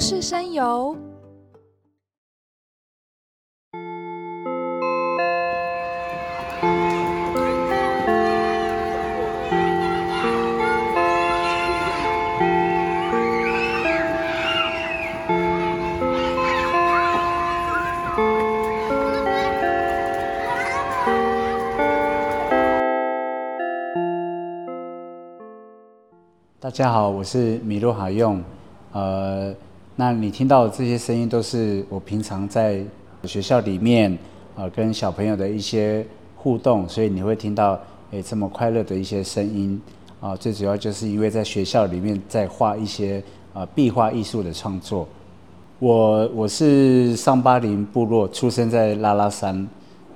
日升游。大家好，我是米露好用。呃，那你听到的这些声音都是我平常在学校里面呃跟小朋友的一些互动，所以你会听到诶这么快乐的一些声音啊。最主要就是因为在学校里面在画一些呃壁画艺术的创作。我我是上巴林部落出生在拉拉山，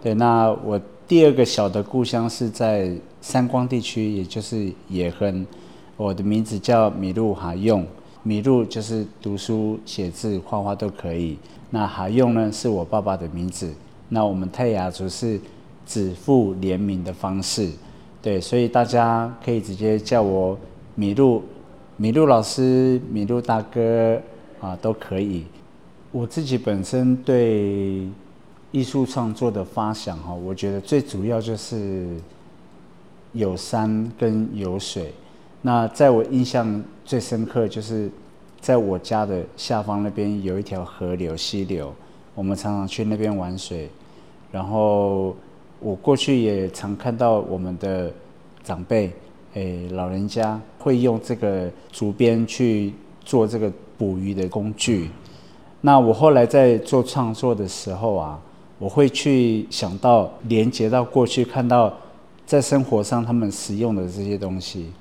对，那我第二个小的故乡是在三光地区，也就是野亨。我的名字叫米露哈用，米露就是读书、写字、画画都可以。那还用呢，是我爸爸的名字。那我们泰雅族是指父联名的方式，对，所以大家可以直接叫我米露、米露老师、米露大哥啊，都可以。我自己本身对艺术创作的发想哈，我觉得最主要就是有山跟有水。那在我印象最深刻，就是在我家的下方那边有一条河流溪流，我们常常去那边玩水。然后我过去也常看到我们的长辈，诶，老人家会用这个竹编去做这个捕鱼的工具。那我后来在做创作的时候啊，我会去想到连接到过去，看到在生活上他们使用的这些东西。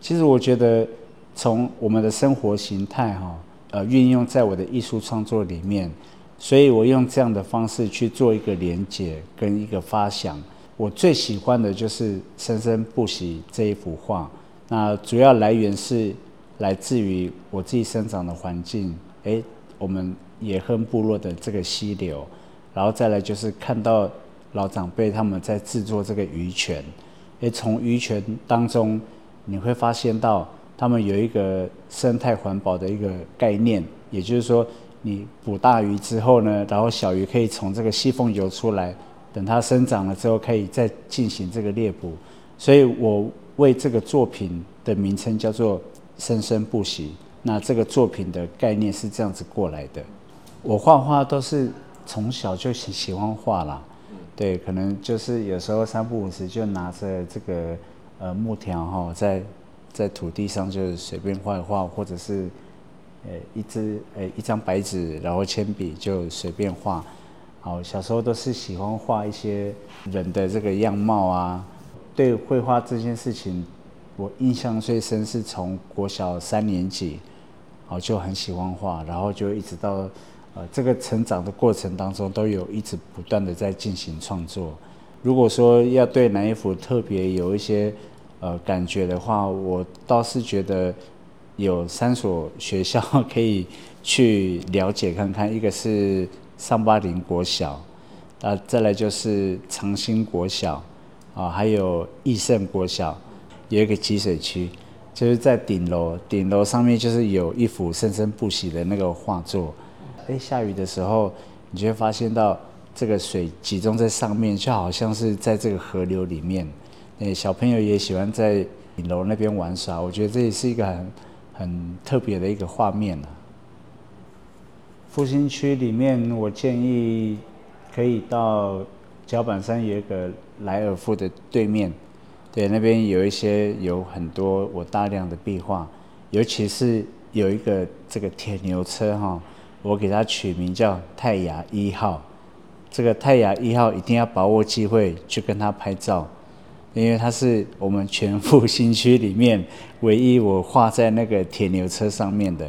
其实我觉得，从我们的生活形态哈，呃，运用在我的艺术创作里面，所以我用这样的方式去做一个连接跟一个发想。我最喜欢的就是《生生不息》这一幅画。那主要来源是来自于我自己生长的环境，诶，我们野亨部落的这个溪流，然后再来就是看到老长辈他们在制作这个鱼泉，诶，从鱼泉当中。你会发现到他们有一个生态环保的一个概念，也就是说，你捕大鱼之后呢，然后小鱼可以从这个细缝游出来，等它生长了之后，可以再进行这个猎捕。所以我为这个作品的名称叫做“生生不息”。那这个作品的概念是这样子过来的。我画画都是从小就喜喜欢画啦，对，可能就是有时候三不五时就拿着这个。呃，木条哈，在在土地上就随便画画，或者是呃一支呃一张白纸，然后铅笔就随便画。好，小时候都是喜欢画一些人的这个样貌啊。对绘画这件事情，我印象最深是从国小三年级，好就很喜欢画，然后就一直到呃这个成长的过程当中，都有一直不断的在进行创作。如果说要对南一府特别有一些呃，感觉的话，我倒是觉得有三所学校 可以去了解看看，一个是上巴林国小，啊，再来就是长兴国小，啊，还有义盛国小，有一个积水区，就是在顶楼，顶楼上面就是有一幅生生不息的那个画作。哎，下雨的时候，你就会发现到这个水集中在上面，就好像是在这个河流里面。诶，小朋友也喜欢在顶楼那边玩耍，我觉得这也是一个很很特别的一个画面啊。复兴区里面，我建议可以到脚板山有一个莱尔富的对面，对，那边有一些有很多我大量的壁画，尤其是有一个这个铁牛车哈，我给它取名叫泰雅一号，这个泰雅一号一定要把握机会去跟它拍照。因为它是我们全副新区里面唯一我画在那个铁牛车上面的，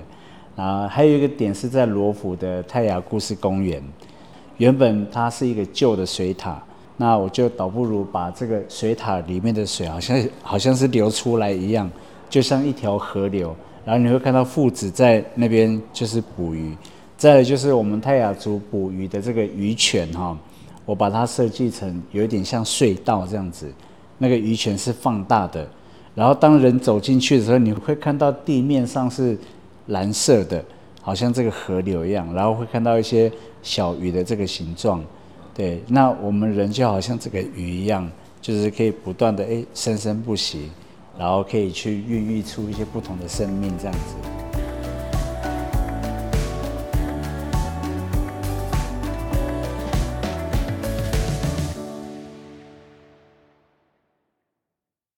啊，还有一个点是在罗浮的泰雅故事公园，原本它是一个旧的水塔，那我就倒不如把这个水塔里面的水好像好像是流出来一样，就像一条河流，然后你会看到父子在那边就是捕鱼，再来就是我们泰雅族捕鱼的这个鱼泉哈，我把它设计成有一点像隧道这样子。那个鱼泉是放大的，然后当人走进去的时候，你会看到地面上是蓝色的，好像这个河流一样，然后会看到一些小鱼的这个形状。对，那我们人就好像这个鱼一样，就是可以不断的诶生生不息，然后可以去孕育出一些不同的生命这样子。